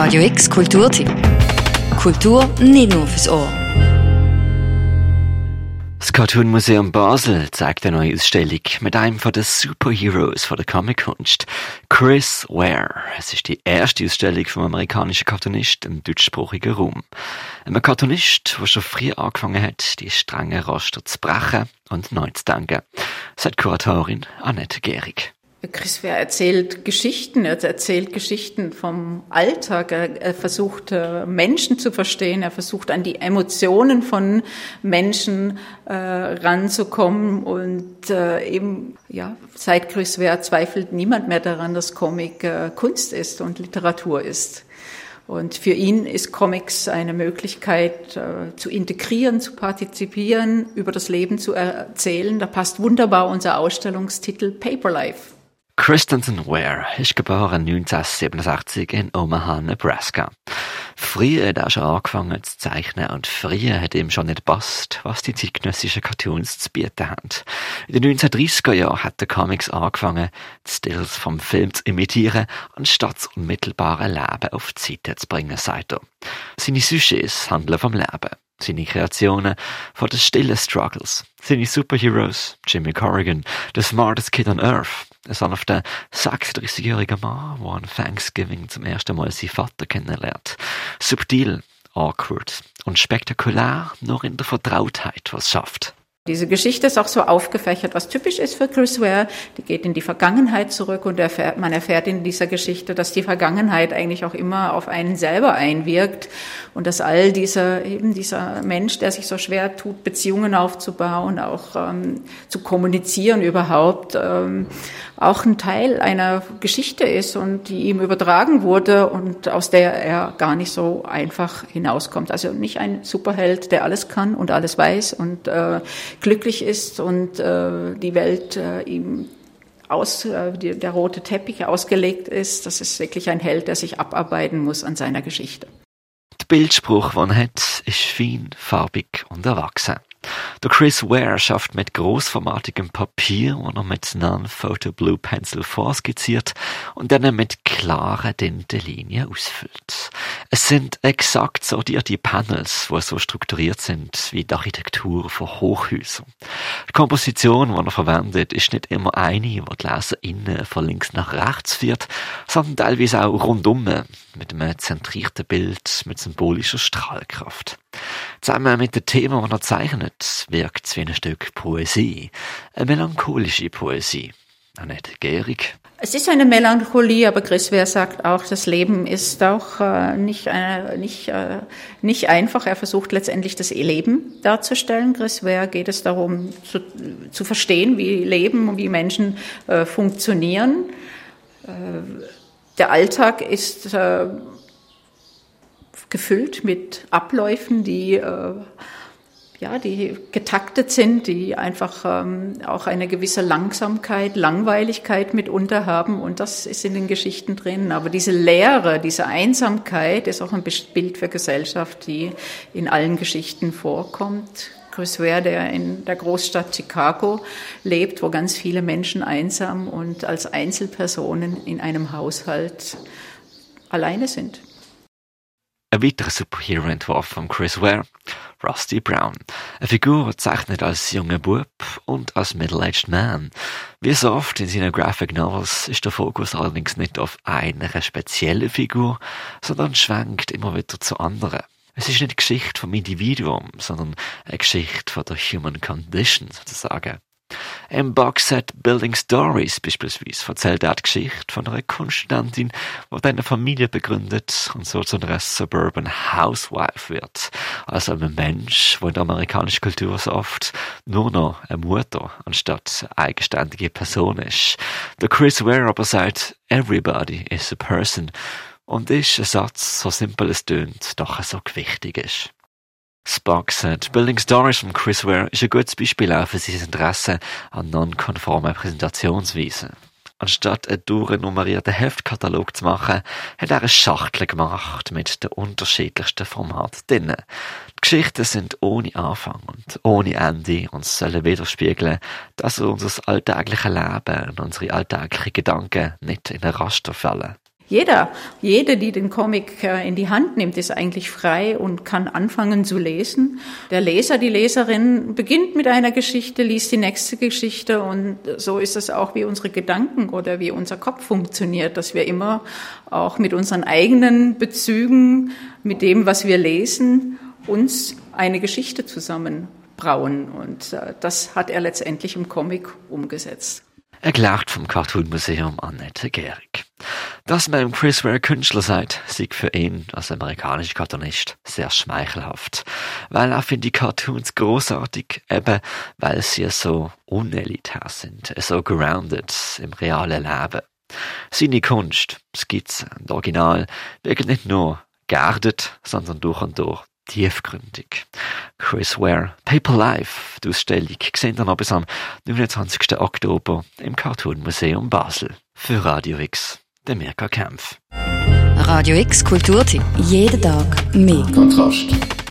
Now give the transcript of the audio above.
Radio X Kulturtipp. Kultur nicht nur fürs Ohr. Das Cartoon Museum Basel zeigt eine neue Ausstellung mit einem von den Superheroes von der Comic-Kunst, Chris Ware. Es ist die erste Ausstellung vom amerikanischen Cartoonist im deutschsprachigen Raum. Ein Cartoonist, der schon früh angefangen hat, die strengen Raster zu brechen und neu zu denken, sagt Kuratorin Annette Gehrig. Chris Wehr erzählt Geschichten, er erzählt Geschichten vom Alltag, er, er, versucht äh, Menschen zu verstehen, er versucht an die Emotionen von Menschen äh, ranzukommen und äh, eben, ja, seit Chris Wehr zweifelt niemand mehr daran, dass Comic äh, Kunst ist und Literatur ist. Und für ihn ist Comics eine Möglichkeit äh, zu integrieren, zu partizipieren, über das Leben zu erzählen. Da passt wunderbar unser Ausstellungstitel Paper Life. Christensen Ware ist geboren 1967 in Omaha, Nebraska. Früher hat er schon angefangen zu zeichnen und früher hat ihm schon nicht passt, was die zeitgenössischen Cartoons zu bieten haben. In den 1930er Jahren hat der Comics angefangen, die Stills vom Film zu imitieren, anstatt das unmittelbare Leben auf die Seite zu bringen, sagt er. Seine Sujets handeln vom Leben. Seine Kreationen von den stillen Struggles. Seine Superheroes, Jimmy Corrigan, the smartest kid on earth, ein sanfter 36-jähriger Mann, der an Thanksgiving zum ersten Mal seinen Vater kennenlernt. Subtil, awkward und spektakulär, nur in der Vertrautheit was schafft. Diese Geschichte ist auch so aufgefächert, was typisch ist für Chris Ware. Die geht in die Vergangenheit zurück und erfährt, man erfährt in dieser Geschichte, dass die Vergangenheit eigentlich auch immer auf einen selber einwirkt und dass all dieser, eben dieser Mensch, der sich so schwer tut, Beziehungen aufzubauen, auch ähm, zu kommunizieren überhaupt, ähm, auch ein Teil einer Geschichte ist und die ihm übertragen wurde und aus der er gar nicht so einfach hinauskommt. Also nicht ein Superheld, der alles kann und alles weiß und äh, glücklich ist und äh, die Welt äh, ihm aus, äh, die, der rote Teppich ausgelegt ist. Das ist wirklich ein Held, der sich abarbeiten muss an seiner Geschichte. Der Bildspruch, den er hat, ist fein, farbig und erwachsen. Der Chris Ware schafft mit großformatigem Papier, wo er mit Non-Photo Blue Pencil vorskizziert und dann mit klaren, dünnen Linien ausfüllt. Es sind exakt sortierte Panels, die so strukturiert sind wie die Architektur von Hochhäusern. Die Komposition, die er verwendet, ist nicht immer eine, die die Leser innen von links nach rechts führt, sondern teilweise auch rundum mit einem zentrierten Bild mit symbolischer Strahlkraft. Zusammen mit dem Thema, das er zeichnet, wirkt es wie ein Stück Poesie. Eine melancholische Poesie. Annette Gehrig. Es ist eine Melancholie, aber Chris Wehr sagt auch, das Leben ist auch äh, nicht, äh, nicht, äh, nicht einfach. Er versucht letztendlich das Leben darzustellen. Chris Wehr geht es darum, zu, zu verstehen, wie Leben und wie Menschen äh, funktionieren. Äh, der Alltag ist äh, gefüllt mit Abläufen, die ja, die getaktet sind, die einfach ähm, auch eine gewisse Langsamkeit, Langweiligkeit mitunter haben und das ist in den Geschichten drin. Aber diese Leere, diese Einsamkeit ist auch ein Bild für Gesellschaft, die in allen Geschichten vorkommt. Chris Ware, der in der Großstadt Chicago lebt, wo ganz viele Menschen einsam und als Einzelpersonen in einem Haushalt alleine sind. Ein weiterer Superhero-Entwurf von Chris Ware, Rusty Brown. Eine Figur zeichnet als junger Bub und als middle-aged man. Wie so oft in seinen Graphic Novels ist der Fokus allerdings nicht auf einer speziellen Figur, sondern schwenkt immer wieder zu anderen. Es ist nicht eine Geschichte vom Individuum, sondern eine Geschichte von der Human Condition sozusagen. Im Boxset Building Stories beispielsweise erzählt er die Geschichte von einer Kunststudentin, die eine Familie begründet und so zu einer Suburban Housewife wird. Also ein Mensch, der in der amerikanischen Kultur so oft nur noch eine Mutter anstatt eine eigenständige Person ist. Der Chris Ware aber sagt, everybody is a person. Und ist ein Satz, so simpel es tönt, doch so gewichtig ist. Spock sagt, Building Stories von Chris Ware ist ein gutes Beispiel auch für sein Interesse an nonkonformen Präsentationsweisen. Anstatt einen durchnummerierten Heftkatalog zu machen, hat er eine Schachtel gemacht mit den unterschiedlichsten Formaten drinnen. Die Geschichten sind ohne Anfang und ohne Ende und sollen widerspiegeln, dass unser alltägliches Leben und unsere alltäglichen Gedanken nicht in ein Raster fallen. Jeder, jede, die den Comic äh, in die Hand nimmt, ist eigentlich frei und kann anfangen zu lesen. Der Leser, die Leserin beginnt mit einer Geschichte, liest die nächste Geschichte und so ist es auch, wie unsere Gedanken oder wie unser Kopf funktioniert, dass wir immer auch mit unseren eigenen Bezügen, mit dem, was wir lesen, uns eine Geschichte zusammenbrauen. Und äh, das hat er letztendlich im Comic umgesetzt. Erklärt vom Cartoon Museum Annette Gehrig. Dass man Chris Ware Künstler seid, sieht für ihn als amerikanischer Cartoonist sehr schmeichelhaft. Weil er findet die Cartoons großartig, eben weil sie so unelitär sind, so grounded im realen Leben. Seine Kunst, Skizzen und Original wirken nicht nur geerdet, sondern durch und durch tiefgründig. Chris Ware, Paper Life, die Ausstellung, sehen dann bis am 29. Oktober im Cartoon Museum Basel. Für Radio X, der Mirka Kempf. Radio X Kulturtipp. Jeden Tag mehr. Kontrast.